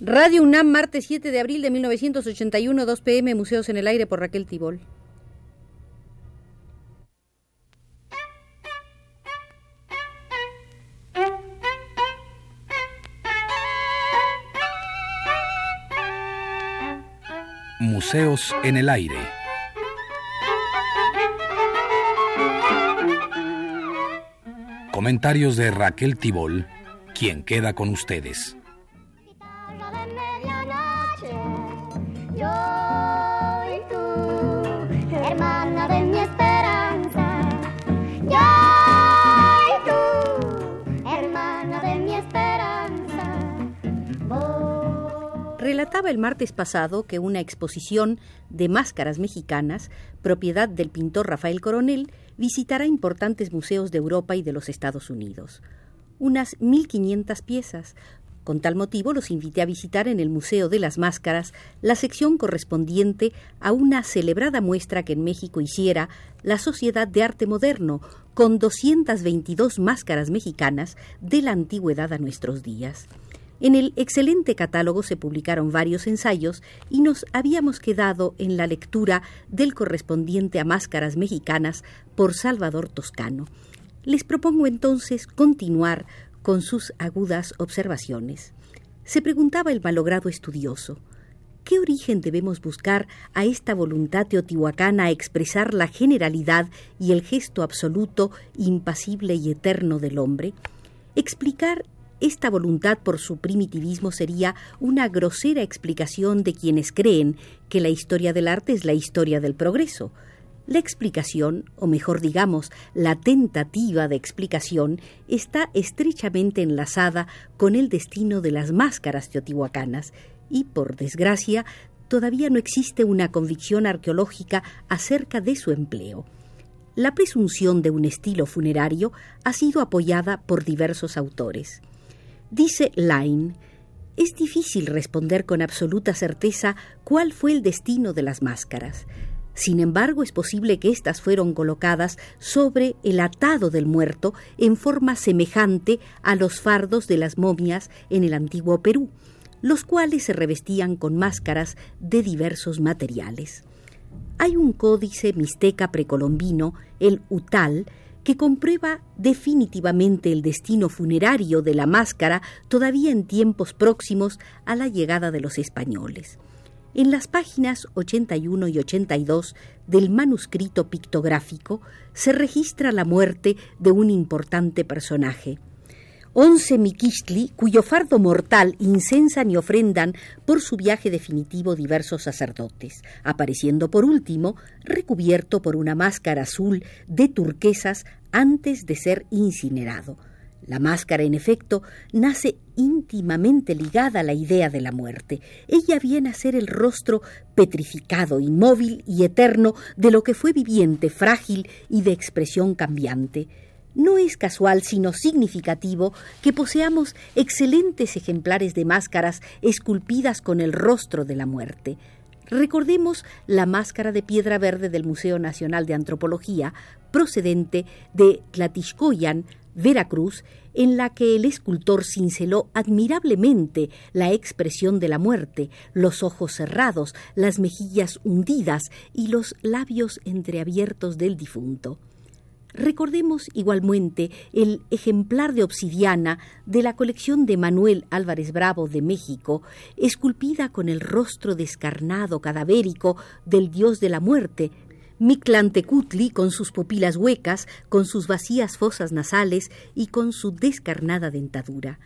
Radio UNAM, martes 7 de abril de 1981, 2 pm, Museos en el Aire por Raquel Tibol. Museos en el Aire. Comentarios de Raquel Tibol, quien queda con ustedes. Relataba el martes pasado que una exposición de máscaras mexicanas, propiedad del pintor Rafael Coronel, visitará importantes museos de Europa y de los Estados Unidos. Unas 1.500 piezas. Con tal motivo los invité a visitar en el Museo de las Máscaras la sección correspondiente a una celebrada muestra que en México hiciera la Sociedad de Arte Moderno, con 222 máscaras mexicanas de la antigüedad a nuestros días. En el excelente catálogo se publicaron varios ensayos y nos habíamos quedado en la lectura del correspondiente a máscaras mexicanas por Salvador Toscano. Les propongo entonces continuar con sus agudas observaciones. Se preguntaba el malogrado estudioso, ¿qué origen debemos buscar a esta voluntad teotihuacana a expresar la generalidad y el gesto absoluto, impasible y eterno del hombre? Explicar esta voluntad por su primitivismo sería una grosera explicación de quienes creen que la historia del arte es la historia del progreso. La explicación, o mejor digamos, la tentativa de explicación, está estrechamente enlazada con el destino de las máscaras teotihuacanas y, por desgracia, todavía no existe una convicción arqueológica acerca de su empleo. La presunción de un estilo funerario ha sido apoyada por diversos autores. Dice Line, es difícil responder con absoluta certeza cuál fue el destino de las máscaras. Sin embargo, es posible que éstas fueron colocadas sobre el atado del muerto en forma semejante a los fardos de las momias en el antiguo Perú, los cuales se revestían con máscaras de diversos materiales. Hay un códice mixteca precolombino, el Utal, que comprueba definitivamente el destino funerario de la máscara todavía en tiempos próximos a la llegada de los españoles. En las páginas 81 y 82 del manuscrito pictográfico se registra la muerte de un importante personaje, once miquistli, cuyo fardo mortal incensan y ofrendan por su viaje definitivo diversos sacerdotes, apareciendo por último recubierto por una máscara azul de turquesas antes de ser incinerado. La máscara, en efecto, nace íntimamente ligada a la idea de la muerte. Ella viene a ser el rostro petrificado, inmóvil y eterno de lo que fue viviente, frágil y de expresión cambiante. No es casual, sino significativo, que poseamos excelentes ejemplares de máscaras esculpidas con el rostro de la muerte. Recordemos la máscara de piedra verde del Museo Nacional de Antropología, procedente de Tlatiscoyan, Veracruz, en la que el escultor cinceló admirablemente la expresión de la muerte, los ojos cerrados, las mejillas hundidas y los labios entreabiertos del difunto. Recordemos igualmente el ejemplar de obsidiana de la colección de Manuel Álvarez Bravo de México, esculpida con el rostro descarnado cadavérico del dios de la muerte, Mictlantecutli con sus pupilas huecas, con sus vacías fosas nasales y con su descarnada dentadura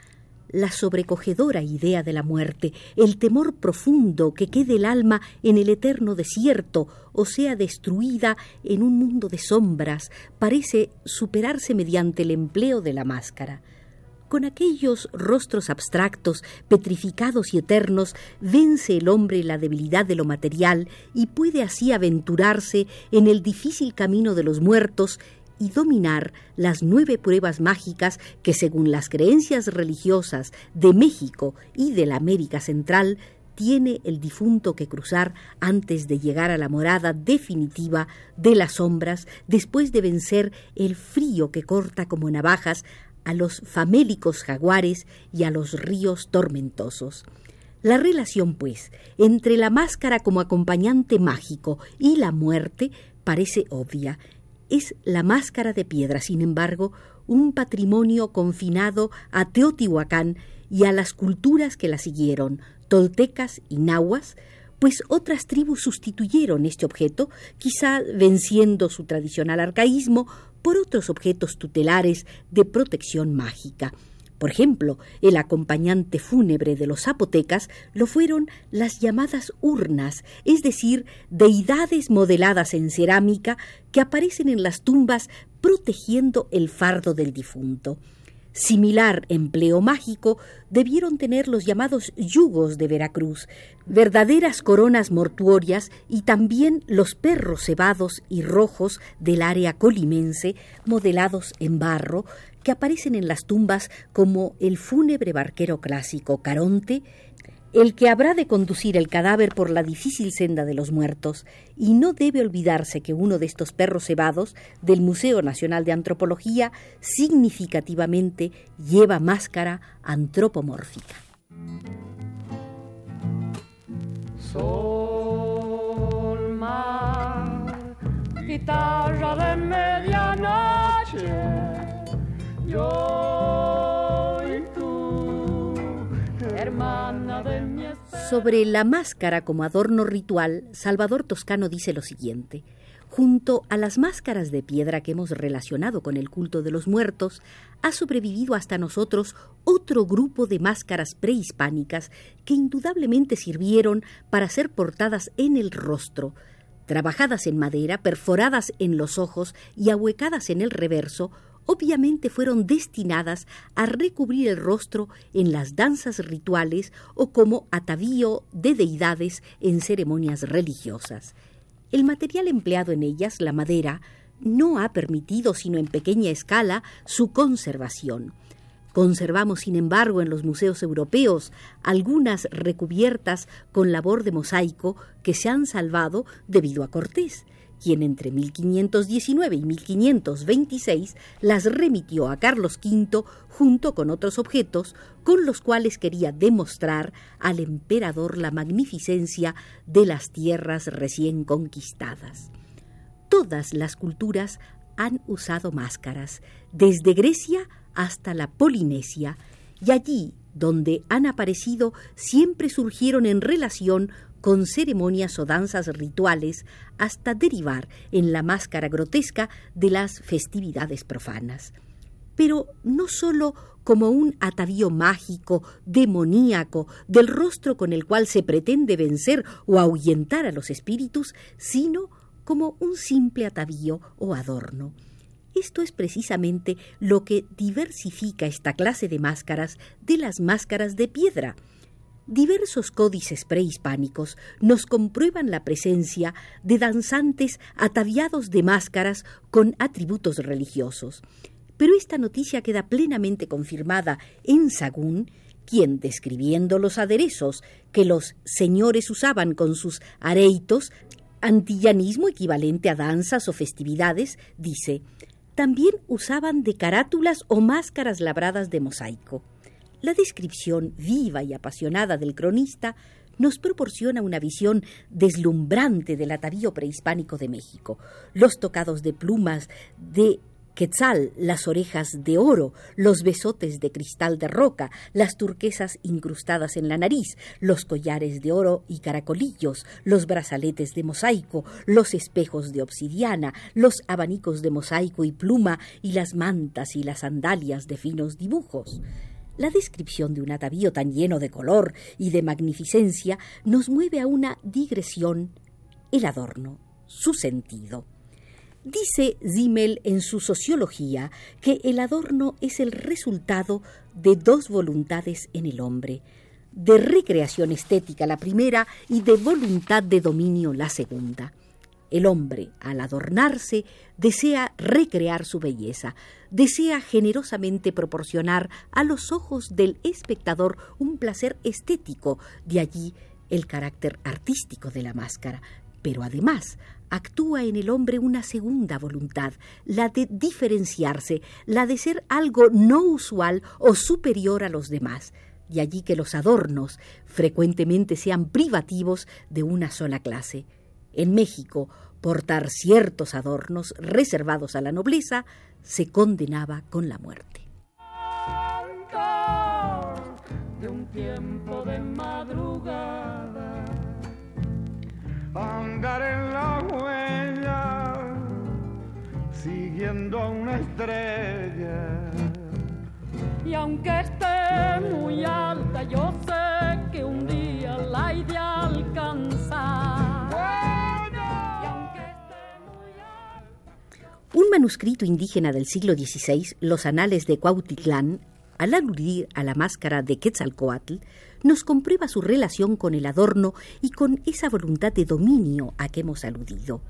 la sobrecogedora idea de la muerte, el temor profundo que quede el alma en el eterno desierto o sea destruida en un mundo de sombras, parece superarse mediante el empleo de la máscara. Con aquellos rostros abstractos, petrificados y eternos, vence el hombre la debilidad de lo material y puede así aventurarse en el difícil camino de los muertos y dominar las nueve pruebas mágicas que, según las creencias religiosas de México y de la América Central, tiene el difunto que cruzar antes de llegar a la morada definitiva de las sombras, después de vencer el frío que corta como navajas a los famélicos jaguares y a los ríos tormentosos. La relación, pues, entre la máscara como acompañante mágico y la muerte parece obvia. Es la máscara de piedra, sin embargo, un patrimonio confinado a Teotihuacán y a las culturas que la siguieron, toltecas y nahuas, pues otras tribus sustituyeron este objeto, quizá venciendo su tradicional arcaísmo por otros objetos tutelares de protección mágica. Por ejemplo, el acompañante fúnebre de los zapotecas lo fueron las llamadas urnas, es decir, deidades modeladas en cerámica que aparecen en las tumbas protegiendo el fardo del difunto. Similar empleo mágico debieron tener los llamados yugos de Veracruz, verdaderas coronas mortuorias y también los perros cebados y rojos del área colimense, modelados en barro, aparecen en las tumbas como el fúnebre barquero clásico Caronte, el que habrá de conducir el cadáver por la difícil senda de los muertos, y no debe olvidarse que uno de estos perros cebados del Museo Nacional de Antropología significativamente lleva máscara antropomórfica. Sol, mar, guitarra de medianoche, yo y tú, hermana de mi sobre la máscara como adorno ritual, Salvador Toscano dice lo siguiente. Junto a las máscaras de piedra que hemos relacionado con el culto de los muertos, ha sobrevivido hasta nosotros otro grupo de máscaras prehispánicas que indudablemente sirvieron para ser portadas en el rostro, trabajadas en madera, perforadas en los ojos y ahuecadas en el reverso, obviamente fueron destinadas a recubrir el rostro en las danzas rituales o como atavío de deidades en ceremonias religiosas. El material empleado en ellas, la madera, no ha permitido, sino en pequeña escala, su conservación. Conservamos, sin embargo, en los museos europeos algunas recubiertas con labor de mosaico que se han salvado debido a Cortés quien entre 1519 y 1526 las remitió a Carlos V junto con otros objetos con los cuales quería demostrar al emperador la magnificencia de las tierras recién conquistadas. Todas las culturas han usado máscaras, desde Grecia hasta la Polinesia, y allí donde han aparecido siempre surgieron en relación con ceremonias o danzas rituales hasta derivar en la máscara grotesca de las festividades profanas. Pero no sólo como un atavío mágico, demoníaco, del rostro con el cual se pretende vencer o ahuyentar a los espíritus, sino como un simple atavío o adorno. Esto es precisamente lo que diversifica esta clase de máscaras de las máscaras de piedra, Diversos códices prehispánicos nos comprueban la presencia de danzantes ataviados de máscaras con atributos religiosos. Pero esta noticia queda plenamente confirmada en Sagún, quien, describiendo los aderezos que los señores usaban con sus areitos, antillanismo equivalente a danzas o festividades, dice, también usaban de carátulas o máscaras labradas de mosaico. La descripción viva y apasionada del cronista nos proporciona una visión deslumbrante del atavío prehispánico de México. Los tocados de plumas de quetzal, las orejas de oro, los besotes de cristal de roca, las turquesas incrustadas en la nariz, los collares de oro y caracolillos, los brazaletes de mosaico, los espejos de obsidiana, los abanicos de mosaico y pluma y las mantas y las sandalias de finos dibujos. La descripción de un atavío tan lleno de color y de magnificencia nos mueve a una digresión, el adorno, su sentido. Dice Zimmel en su Sociología que el adorno es el resultado de dos voluntades en el hombre, de recreación estética la primera y de voluntad de dominio la segunda. El hombre, al adornarse, desea recrear su belleza, desea generosamente proporcionar a los ojos del espectador un placer estético, de allí el carácter artístico de la máscara, pero además actúa en el hombre una segunda voluntad, la de diferenciarse, la de ser algo no usual o superior a los demás. y allí que los adornos frecuentemente sean privativos de una sola clase. En México, portar ciertos adornos reservados a la nobleza se condenaba con la muerte. De un tiempo de madrugada, andar en la huella, siguiendo a una estrella. Y aunque esté muy alta, yo manuscrito indígena del siglo XVI, Los Anales de Cuautitlán, al aludir a la máscara de Quetzalcoatl, nos comprueba su relación con el adorno y con esa voluntad de dominio a que hemos aludido.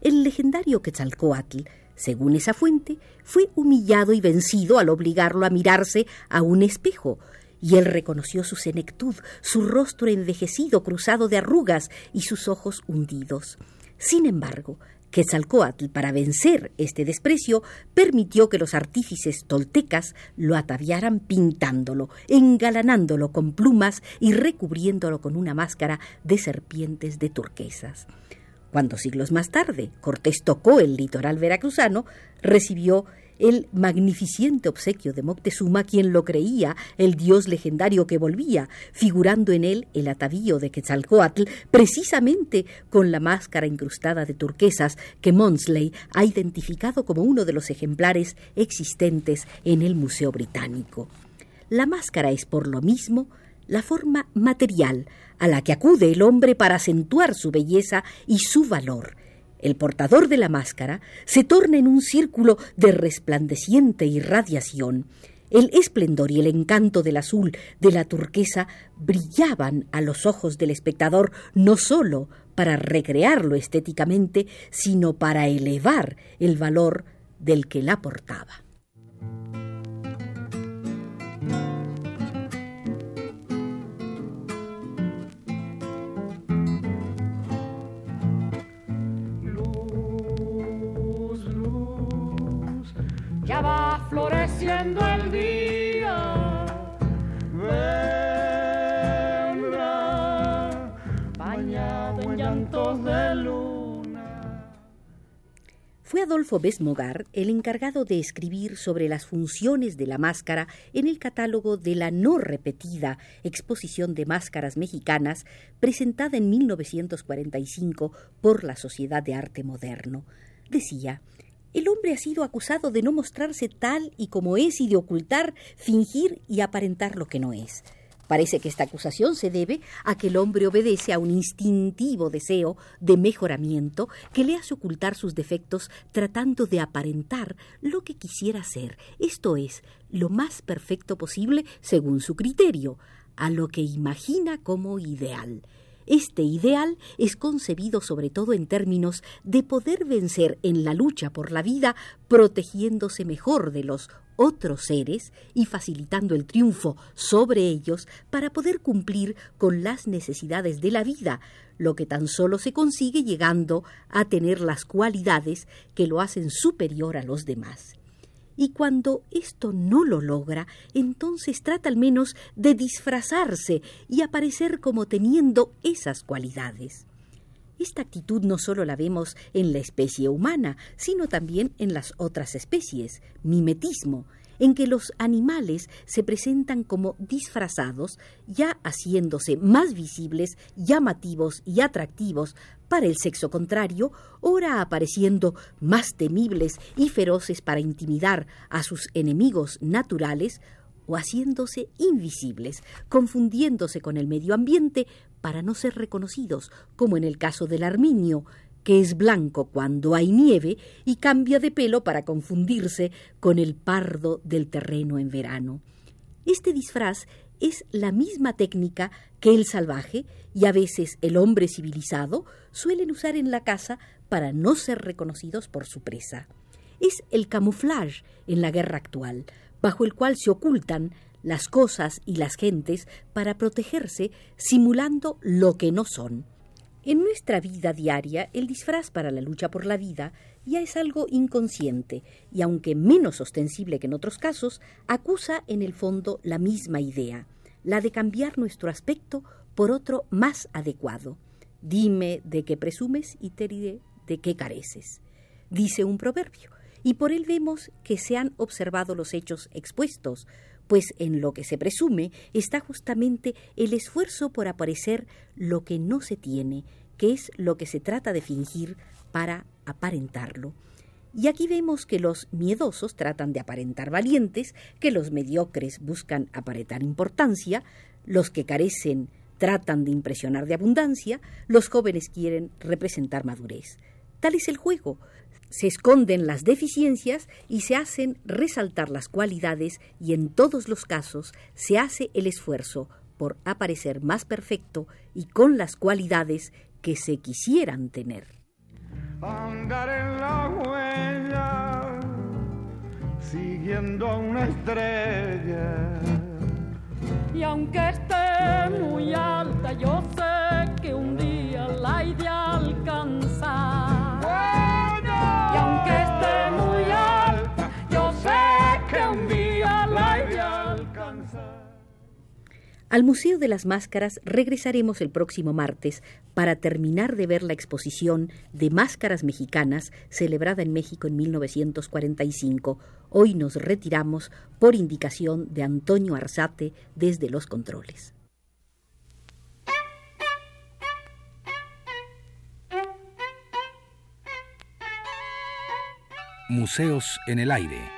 El legendario Quetzalcoatl, según esa fuente, fue humillado y vencido al obligarlo a mirarse a un espejo, y él reconoció su senectud, su rostro envejecido cruzado de arrugas y sus ojos hundidos. Sin embargo, Quetzalcoatl, para vencer este desprecio, permitió que los artífices toltecas lo ataviaran pintándolo, engalanándolo con plumas y recubriéndolo con una máscara de serpientes de turquesas. Cuando siglos más tarde Cortés tocó el litoral veracruzano, recibió el magnificente obsequio de Moctezuma, quien lo creía el dios legendario que volvía, figurando en él el atavío de Quetzalcoatl, precisamente con la máscara incrustada de turquesas que Monsley ha identificado como uno de los ejemplares existentes en el Museo Británico. La máscara es, por lo mismo, la forma material a la que acude el hombre para acentuar su belleza y su valor. El portador de la máscara se torna en un círculo de resplandeciente irradiación. El esplendor y el encanto del azul, de la turquesa, brillaban a los ojos del espectador no sólo para recrearlo estéticamente, sino para elevar el valor del que la portaba. Ya va floreciendo el día. Vendrá bañado en llantos de luna. Fue Adolfo Besmogar el encargado de escribir sobre las funciones de la máscara en el catálogo de la no repetida exposición de máscaras mexicanas presentada en 1945 por la Sociedad de Arte Moderno. Decía, el hombre ha sido acusado de no mostrarse tal y como es y de ocultar, fingir y aparentar lo que no es. Parece que esta acusación se debe a que el hombre obedece a un instintivo deseo de mejoramiento que le hace ocultar sus defectos tratando de aparentar lo que quisiera ser, esto es, lo más perfecto posible según su criterio, a lo que imagina como ideal. Este ideal es concebido sobre todo en términos de poder vencer en la lucha por la vida, protegiéndose mejor de los otros seres y facilitando el triunfo sobre ellos para poder cumplir con las necesidades de la vida, lo que tan solo se consigue llegando a tener las cualidades que lo hacen superior a los demás. Y cuando esto no lo logra, entonces trata al menos de disfrazarse y aparecer como teniendo esas cualidades. Esta actitud no solo la vemos en la especie humana, sino también en las otras especies, mimetismo, en que los animales se presentan como disfrazados, ya haciéndose más visibles, llamativos y atractivos para el sexo contrario, ora apareciendo más temibles y feroces para intimidar a sus enemigos naturales, o haciéndose invisibles, confundiéndose con el medio ambiente para no ser reconocidos, como en el caso del arminio, que es blanco cuando hay nieve y cambia de pelo para confundirse con el pardo del terreno en verano. Este disfraz es la misma técnica que el salvaje y a veces el hombre civilizado suelen usar en la caza para no ser reconocidos por su presa. Es el camouflage en la guerra actual, bajo el cual se ocultan las cosas y las gentes para protegerse simulando lo que no son. En nuestra vida diaria, el disfraz para la lucha por la vida ya es algo inconsciente y, aunque menos ostensible que en otros casos, acusa en el fondo la misma idea. la de cambiar nuestro aspecto por otro más adecuado. Dime de qué presumes y te diré de qué careces. Dice un proverbio, y por él vemos que se han observado los hechos expuestos, pues en lo que se presume está justamente el esfuerzo por aparecer lo que no se tiene, que es lo que se trata de fingir para aparentarlo. Y aquí vemos que los miedosos tratan de aparentar valientes, que los mediocres buscan aparentar importancia, los que carecen tratan de impresionar de abundancia, los jóvenes quieren representar madurez. Tal es el juego. Se esconden las deficiencias y se hacen resaltar las cualidades y en todos los casos se hace el esfuerzo por aparecer más perfecto y con las cualidades que se quisieran tener. Andar en la huella, siguiendo a una estrella. Y aunque esté muy alta, yo sé que un día Al Museo de las Máscaras regresaremos el próximo martes para terminar de ver la exposición de máscaras mexicanas celebrada en México en 1945. Hoy nos retiramos por indicación de Antonio Arzate desde los controles. Museos en el aire.